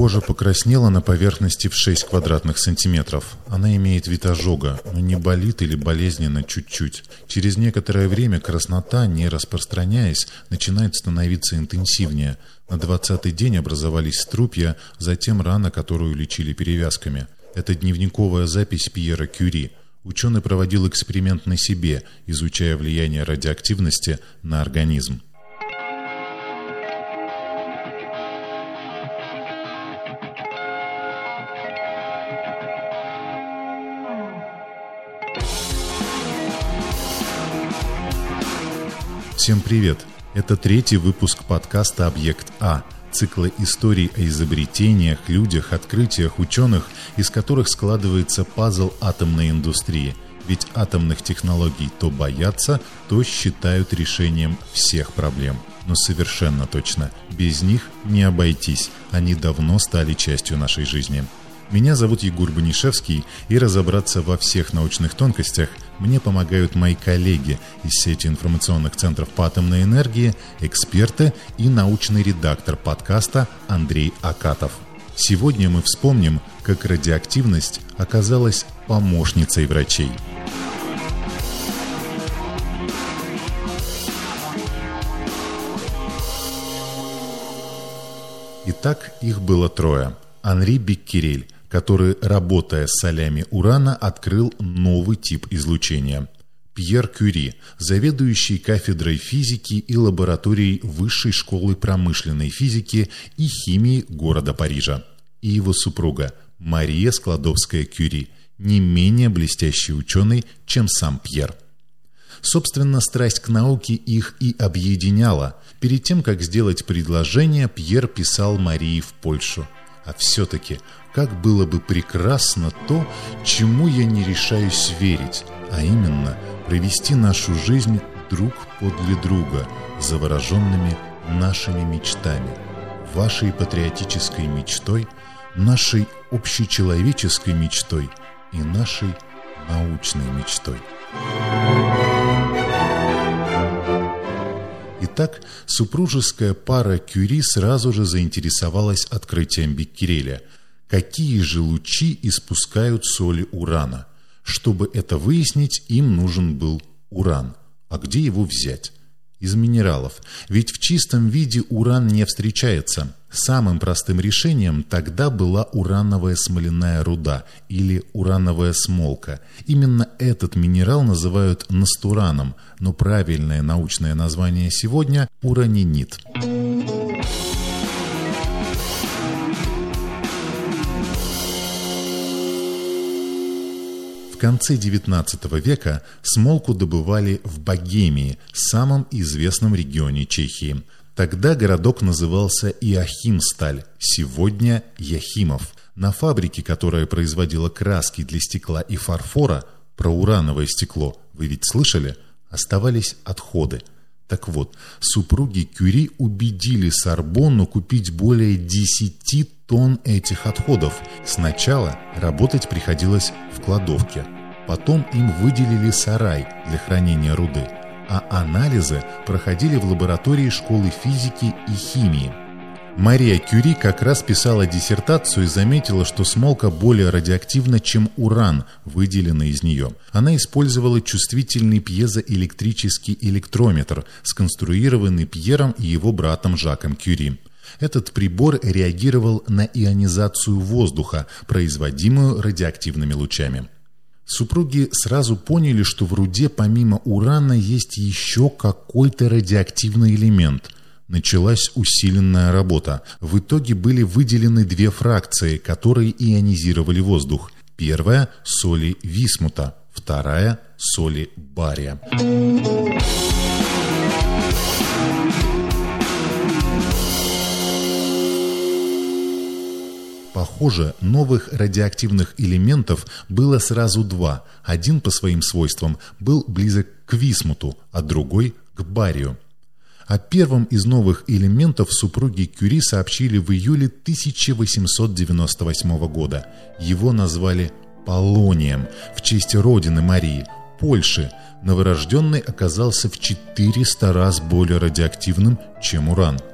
Кожа покраснела на поверхности в 6 квадратных сантиметров. Она имеет вид ожога, но не болит или болезненно чуть-чуть. Через некоторое время краснота, не распространяясь, начинает становиться интенсивнее. На 20-й день образовались струпья, затем рана, которую лечили перевязками. Это дневниковая запись Пьера Кюри. Ученый проводил эксперимент на себе, изучая влияние радиоактивности на организм. Всем привет! Это третий выпуск подкаста «Объект А», цикла историй о изобретениях, людях, открытиях ученых, из которых складывается пазл атомной индустрии. Ведь атомных технологий то боятся, то считают решением всех проблем. Но совершенно точно, без них не обойтись, они давно стали частью нашей жизни. Меня зовут Егор Банишевский, и разобраться во всех научных тонкостях мне помогают мои коллеги из сети информационных центров по атомной энергии, эксперты и научный редактор подкаста Андрей Акатов. Сегодня мы вспомним, как радиоактивность оказалась помощницей врачей. Итак, их было трое. Анри Беккерель – который, работая с солями урана, открыл новый тип излучения. Пьер Кюри, заведующий кафедрой физики и лабораторией Высшей школы промышленной физики и химии города Парижа. И его супруга Мария Складовская-Кюри, не менее блестящий ученый, чем сам Пьер. Собственно, страсть к науке их и объединяла. Перед тем, как сделать предложение, Пьер писал Марии в Польшу. А все-таки как было бы прекрасно то, чему я не решаюсь верить, а именно провести нашу жизнь друг подле друга, завороженными нашими мечтами, вашей патриотической мечтой, нашей общечеловеческой мечтой и нашей научной мечтой. Итак, супружеская пара Кюри сразу же заинтересовалась открытием Беккереля – какие же лучи испускают соли урана. Чтобы это выяснить, им нужен был уран. А где его взять? Из минералов. Ведь в чистом виде уран не встречается. Самым простым решением тогда была урановая смоляная руда или урановая смолка. Именно этот минерал называют настураном, но правильное научное название сегодня – уранинит. Конце XIX века смолку добывали в Богемии, самом известном регионе Чехии. Тогда городок назывался Иохимсталь, сегодня Яхимов. На фабрике, которая производила краски для стекла и фарфора, про урановое стекло, вы ведь слышали, оставались отходы. Так вот, супруги Кюри убедили Сорбонну купить более 10 тонн этих отходов. Сначала работать приходилось в кладовке. Потом им выделили сарай для хранения руды, а анализы проходили в лаборатории школы физики и химии. Мария Кюри как раз писала диссертацию и заметила, что смолка более радиоактивна, чем уран, выделенный из нее. Она использовала чувствительный пьезоэлектрический электрометр, сконструированный Пьером и его братом Жаком Кюри. Этот прибор реагировал на ионизацию воздуха, производимую радиоактивными лучами. Супруги сразу поняли, что в руде помимо урана есть еще какой-то радиоактивный элемент. Началась усиленная работа. В итоге были выделены две фракции, которые ионизировали воздух. Первая – соли висмута, вторая – соли бария. Похоже, новых радиоактивных элементов было сразу два. Один по своим свойствам был близок к висмуту, а другой – к барию. О первом из новых элементов супруги Кюри сообщили в июле 1898 года. Его назвали полонием в честь родины Марии, Польши. Новорожденный оказался в 400 раз более радиоактивным, чем уран –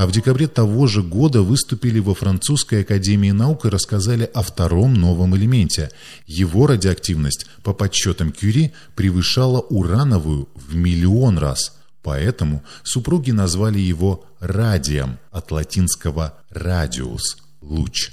а в декабре того же года выступили во Французской академии наук и рассказали о втором новом элементе. Его радиоактивность, по подсчетам Кюри, превышала урановую в миллион раз. Поэтому супруги назвали его радием от латинского «радиус» – «луч».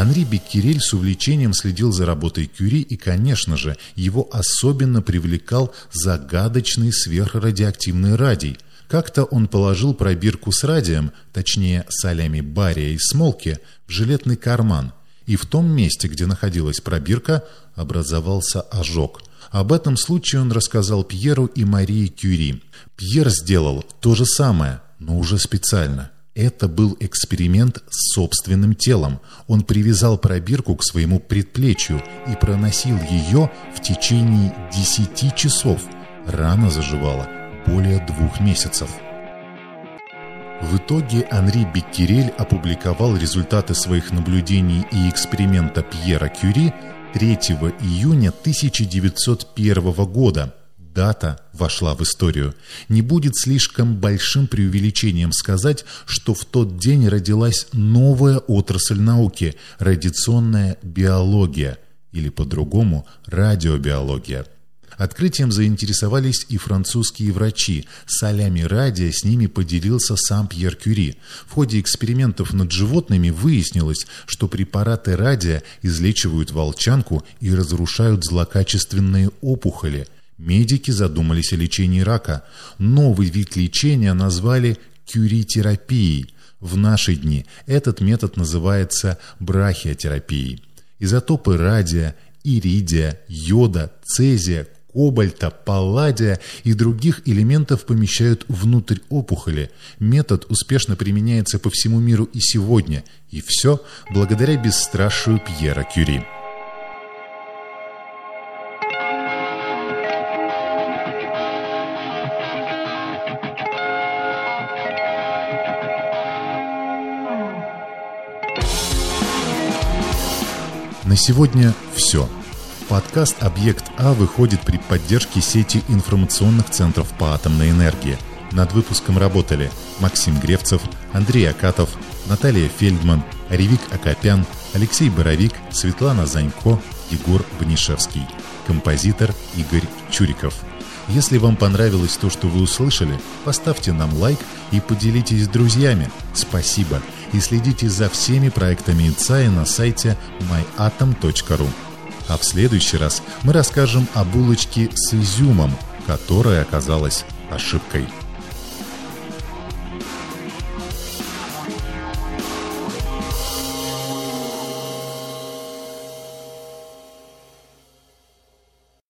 Анри Беккерель с увлечением следил за работой Кюри и, конечно же, его особенно привлекал загадочный сверхрадиоактивный радий. Как-то он положил пробирку с радием, точнее солями бария и смолки, в жилетный карман, и в том месте, где находилась пробирка, образовался ожог. Об этом случае он рассказал Пьеру и Марии Кюри. Пьер сделал то же самое, но уже специально – это был эксперимент с собственным телом. Он привязал пробирку к своему предплечью и проносил ее в течение 10 часов. Рана заживала более двух месяцев. В итоге Анри Беккерель опубликовал результаты своих наблюдений и эксперимента Пьера Кюри 3 июня 1901 года – дата вошла в историю. Не будет слишком большим преувеличением сказать, что в тот день родилась новая отрасль науки – радиационная биология, или по-другому – радиобиология. Открытием заинтересовались и французские врачи. Солями радия с ними поделился сам Пьер Кюри. В ходе экспериментов над животными выяснилось, что препараты радия излечивают волчанку и разрушают злокачественные опухоли – Медики задумались о лечении рака. Новый вид лечения назвали кюритерапией. В наши дни этот метод называется брахиотерапией. Изотопы радия, иридия, йода, цезия, кобальта, палладия и других элементов помещают внутрь опухоли. Метод успешно применяется по всему миру и сегодня. И все благодаря бесстрашию Пьера Кюри. На сегодня все. Подкаст «Объект А» выходит при поддержке сети информационных центров по атомной энергии. Над выпуском работали Максим Гревцев, Андрей Акатов, Наталья Фельдман, Ревик Акопян, Алексей Боровик, Светлана Занько, Егор Бнишевский. Композитор Игорь Чуриков. Если вам понравилось то, что вы услышали, поставьте нам лайк и поделитесь с друзьями. Спасибо и следите за всеми проектами ИЦАИ на сайте myatom.ru. А в следующий раз мы расскажем о булочке с изюмом, которая оказалась ошибкой.